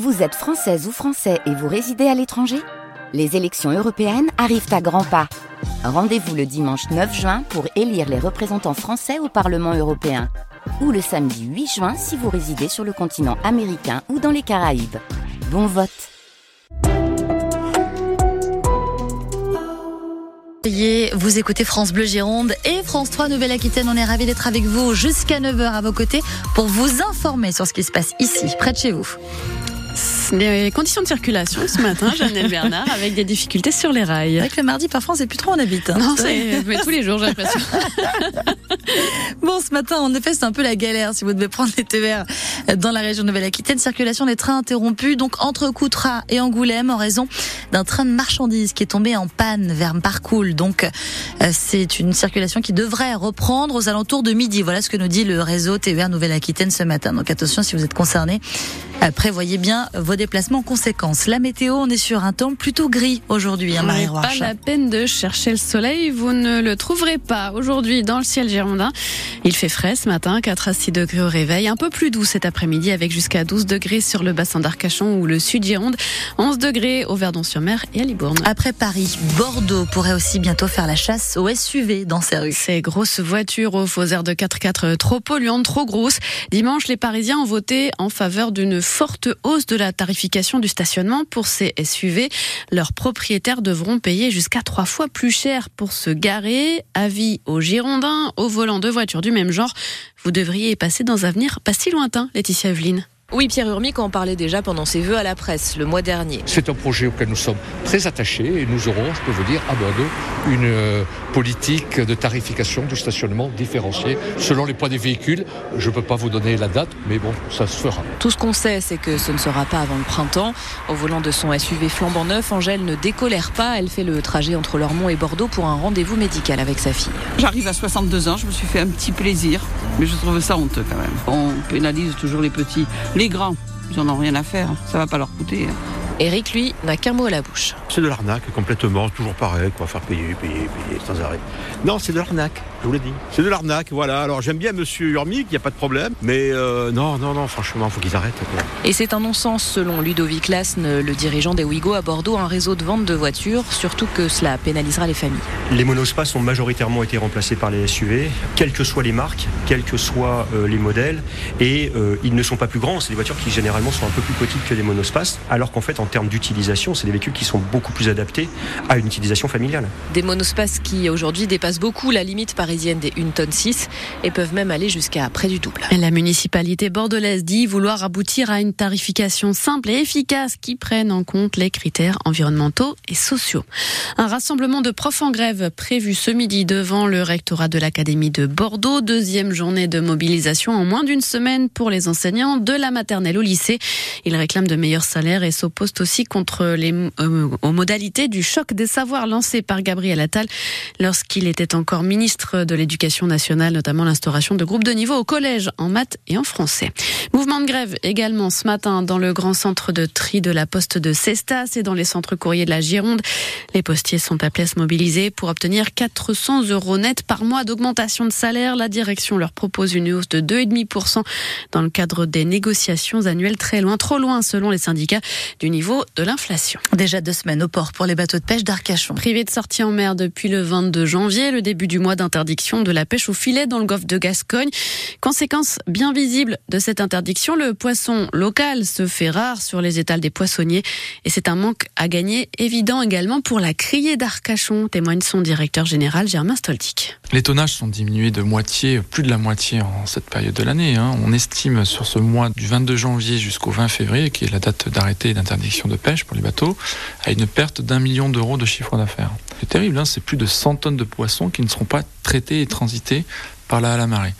Vous êtes française ou français et vous résidez à l'étranger? Les élections européennes arrivent à grands pas. Rendez-vous le dimanche 9 juin pour élire les représentants français au Parlement européen. Ou le samedi 8 juin si vous résidez sur le continent américain ou dans les Caraïbes. Bon vote Vous écoutez France Bleu Gironde et France 3 Nouvelle-Aquitaine. On est ravis d'être avec vous jusqu'à 9h à vos côtés pour vous informer sur ce qui se passe ici, près de chez vous les conditions de circulation ce matin, Janelle Bernard, avec des difficultés sur les rails. Avec le mardi, parfois, on sait plus trop on habite. Hein. Non, c'est tous les jours, j'ai l'impression. bon, ce matin, en effet, c'est un peu la galère si vous devez prendre les TER dans la région Nouvelle-Aquitaine. Circulation des trains interrompue, donc entre Coutras et Angoulême, en raison d'un train de marchandises qui est tombé en panne vers Parcoul. Donc, euh, c'est une circulation qui devrait reprendre aux alentours de midi. Voilà ce que nous dit le réseau TER Nouvelle-Aquitaine ce matin. Donc, attention si vous êtes concerné. Euh, prévoyez bien vos déplacements en conséquence. La météo, on est sur un temps plutôt gris aujourd'hui, hein, Marie Pas la peine de chercher le soleil, vous ne le trouverez pas aujourd'hui dans le ciel girondin. Il fait frais ce matin, 4 à 6 degrés au réveil, un peu plus doux cet après-midi avec jusqu'à 12 degrés sur le bassin d'Arcachon ou le sud Gironde, 11 degrés au Verdon-sur-Mer et à Libourne. Après Paris, Bordeaux pourrait aussi bientôt faire la chasse aux SUV dans ses rues. Ces grosses voitures aux faux airs de 4x4 trop polluantes, trop grosses. Dimanche, les Parisiens ont voté en faveur d'une forte hausse de la tarification du stationnement pour ces SUV. Leurs propriétaires devront payer jusqu'à trois fois plus cher pour se garer. Avis aux Girondins, au volant de voitures du même genre. Vous devriez y passer dans un avenir pas si lointain, Laetitia Evelyne. Oui, Pierre Urmic en parlait déjà pendant ses vœux à la presse le mois dernier. C'est un projet auquel nous sommes très attachés et nous aurons, je peux vous dire, à Bordeaux, une euh, politique de tarification du stationnement différenciée selon les poids des véhicules. Je ne peux pas vous donner la date, mais bon, ça se fera. Tout ce qu'on sait, c'est que ce ne sera pas avant le printemps. Au volant de son SUV flambant neuf, Angèle ne décolère pas. Elle fait le trajet entre Lormont et Bordeaux pour un rendez-vous médical avec sa fille. J'arrive à 62 ans, je me suis fait un petit plaisir, mais je trouve ça honteux quand même. On pénalise toujours les petits. Les grands, ils n'en ont rien à faire. Ça va pas leur coûter. Hein. Eric, lui, n'a qu'un mot à la bouche. C'est de l'arnaque complètement, toujours pareil, quoi, faire payer, payer, payer sans arrêt. Non, c'est de l'arnaque, je vous l'ai dit. C'est de l'arnaque, voilà. Alors j'aime bien Monsieur Urmic, il n'y a pas de problème, mais euh, non, non, non, franchement, il faut qu'ils arrêtent. Et c'est un non-sens selon Ludovic Lasne, le dirigeant des Ouigo à Bordeaux, un réseau de vente de voitures, surtout que cela pénalisera les familles. Les monospaces ont majoritairement été remplacés par les SUV, quelles que soient les marques, quels que soient euh, les modèles, et euh, ils ne sont pas plus grands. C'est des voitures qui généralement sont un peu plus petites que des monospaces, alors qu'en fait, en termes d'utilisation, c'est des véhicules qui sont beaucoup plus adaptés à une utilisation familiale. Des monospaces qui aujourd'hui dépassent beaucoup la limite des 1 tonne 6 et peuvent même aller jusqu'à près du double. La municipalité bordelaise dit vouloir aboutir à une tarification simple et efficace qui prenne en compte les critères environnementaux et sociaux. Un rassemblement de profs en grève prévu ce midi devant le rectorat de l'Académie de Bordeaux. Deuxième journée de mobilisation en moins d'une semaine pour les enseignants de la maternelle au lycée. Ils réclament de meilleurs salaires et s'opposent aussi contre les, euh, aux modalités du choc des savoirs lancé par Gabriel Attal lorsqu'il était encore ministre de l'Éducation nationale, notamment l'instauration de groupes de niveau au collège en maths et en français. Mouvement de grève également ce matin dans le grand centre de tri de la poste de Cestas et dans les centres courriers de la Gironde. Les postiers sont appelés à se mobiliser pour obtenir 400 euros net par mois d'augmentation de salaire. La direction leur propose une hausse de 2,5% dans le cadre des négociations annuelles très loin, trop loin selon les syndicats du niveau de l'inflation. Déjà deux semaines au port pour les bateaux de pêche d'Arcachon. Privé de sortie en mer depuis le 22 janvier, le début du mois de la pêche au filet dans le golfe de Gascogne. Conséquence bien visible de cette interdiction, le poisson local se fait rare sur les étals des poissonniers et c'est un manque à gagner évident également pour la criée d'Arcachon, témoigne son directeur général Germain Stoltic. Les tonnages sont diminués de moitié, plus de la moitié en cette période de l'année. Hein. On estime sur ce mois du 22 janvier jusqu'au 20 février, qui est la date d'arrêté d'interdiction de pêche pour les bateaux, à une perte d'un million d'euros de chiffre d'affaires. C'est terrible, hein c'est plus de 100 tonnes de poissons qui ne seront pas traités et transités par à la marée.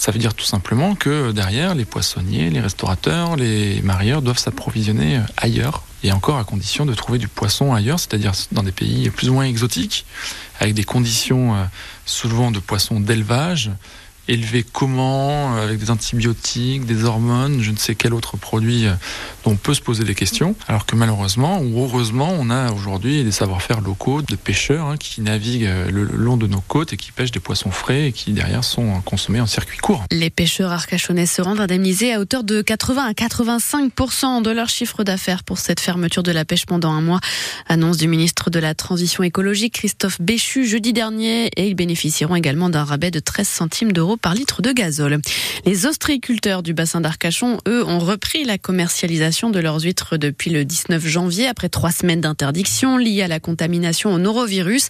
Ça veut dire tout simplement que derrière, les poissonniers, les restaurateurs, les marieurs doivent s'approvisionner ailleurs, et encore à condition de trouver du poisson ailleurs, c'est-à-dire dans des pays plus ou moins exotiques, avec des conditions euh, souvent de poissons d'élevage élevé comment, avec des antibiotiques, des hormones, je ne sais quel autre produit dont on peut se poser des questions. Alors que malheureusement ou heureusement, on a aujourd'hui des savoir-faire locaux de pêcheurs hein, qui naviguent le long de nos côtes et qui pêchent des poissons frais et qui derrière sont consommés en circuit court. Les pêcheurs arcachonnais se rendent indemnisés à hauteur de 80 à 85% de leur chiffre d'affaires pour cette fermeture de la pêche pendant un mois. Annonce du ministre de la Transition écologique Christophe Béchu jeudi dernier et ils bénéficieront également d'un rabais de 13 centimes d'euros par litre de gazole. Les ostréiculteurs du bassin d'Arcachon, eux, ont repris la commercialisation de leurs huîtres depuis le 19 janvier après trois semaines d'interdiction liées à la contamination au norovirus.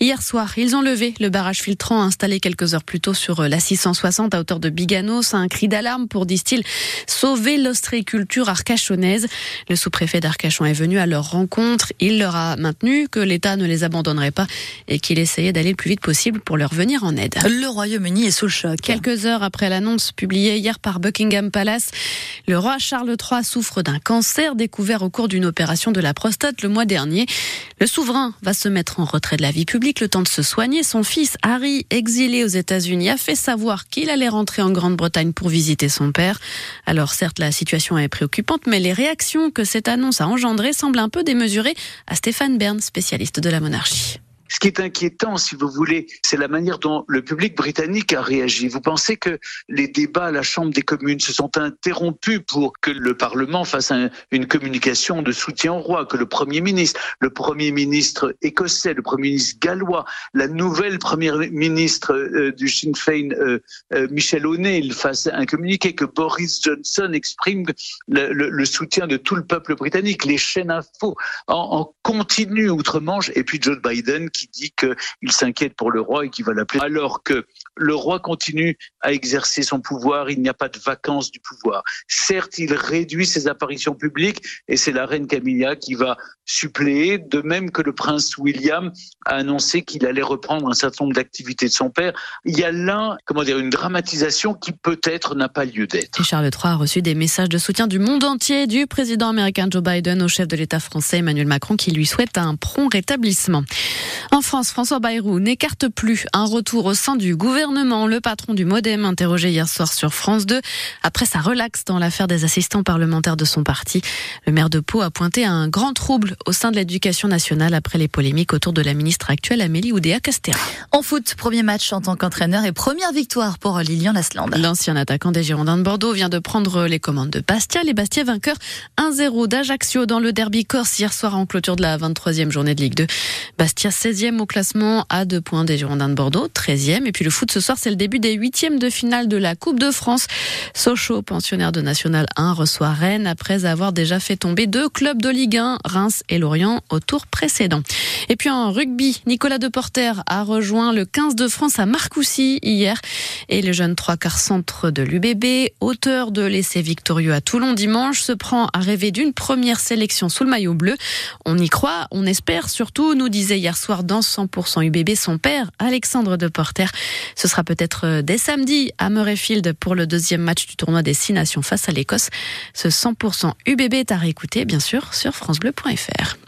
Hier soir, ils ont levé le barrage filtrant installé quelques heures plus tôt sur la 660 à hauteur de Biganos. Un cri d'alarme pour, disent-ils, sauver l'ostréiculture arcachonnaise. Le sous-préfet d'Arcachon est venu à leur rencontre. Il leur a maintenu que l'État ne les abandonnerait pas et qu'il essayait d'aller le plus vite possible pour leur venir en aide. Le Royaume-Uni est sous choc. Quelques heures après l'annonce publiée hier par Buckingham Palace, le roi Charles III souffre d'un cancer découvert au cours d'une opération de la prostate le mois dernier. Le souverain va se mettre en retrait de la vie publique le temps de se soigner. Son fils Harry, exilé aux États-Unis, a fait savoir qu'il allait rentrer en Grande-Bretagne pour visiter son père. Alors certes, la situation est préoccupante, mais les réactions que cette annonce a engendrées semblent un peu démesurées à Stéphane Bern, spécialiste de la monarchie. Ce qui est inquiétant, si vous voulez, c'est la manière dont le public britannique a réagi. Vous pensez que les débats à la Chambre des communes se sont interrompus pour que le Parlement fasse une communication de soutien au roi, que le Premier ministre, le Premier ministre écossais, le Premier ministre gallois, la nouvelle Première ministre euh, du Sinn Féin, euh, euh, Michel O'Neill, fasse un communiqué, que Boris Johnson exprime le, soutien de tout le peuple britannique, les chaînes info en, en continu outre-Manche, et puis Joe Biden qui dit qu'il s'inquiète pour le roi et qu'il va l'appeler, alors que le roi continue à exercer son pouvoir, il n'y a pas de vacances du pouvoir. Certes, il réduit ses apparitions publiques et c'est la reine Camilla qui va suppléer, de même que le prince William a annoncé qu'il allait reprendre un certain nombre d'activités de son père. Il y a là, comment dire, une dramatisation qui peut-être n'a pas lieu d'être. Charles III a reçu des messages de soutien du monde entier, du président américain Joe Biden au chef de l'État français Emmanuel Macron qui lui souhaite un prompt rétablissement. En France, François Bayrou n'écarte plus un retour au sein du gouvernement. Le patron du Modem, interrogé hier soir sur France 2, après sa relaxe dans l'affaire des assistants parlementaires de son parti. Le maire de Pau a pointé un grand trouble au sein de l'éducation nationale après les polémiques autour de la ministre actuelle Amélie Oudéa-Castéra. En foot, premier match en tant qu'entraîneur et première victoire pour Lilian Lasland. L'ancien attaquant des Girondins de Bordeaux vient de prendre les commandes de Bastia. Les Bastia vainqueurs 1-0 d'Ajaccio dans le derby corse hier soir en clôture de la 23e journée de Ligue 2. Bastia 16e au classement à deux points des Girondins de Bordeaux, 13e. Et puis le foot ce soir, c'est le début des huitièmes de finale de la Coupe de France. Sochaux, pensionnaire de National 1, reçoit Rennes après avoir déjà fait tomber deux clubs de Ligue 1, Reims et Lorient, au tour précédent. Et puis en rugby, Nicolas Deporter a rejoint le 15 de France à Marcoussis hier. Et le jeune trois quarts centre de l'UBB, auteur de l'essai victorieux à Toulon dimanche, se prend à rêver d'une première sélection sous le maillot bleu. On y croit, on espère surtout, nous disait hier soir dans 100% UBB son père, Alexandre Deporter. Ce sera peut-être euh, dès samedi à Murrayfield pour le deuxième match du tournoi des Six Nations face à l'Écosse. Ce 100% UBB est à réécouter, bien sûr, sur FranceBleu.fr.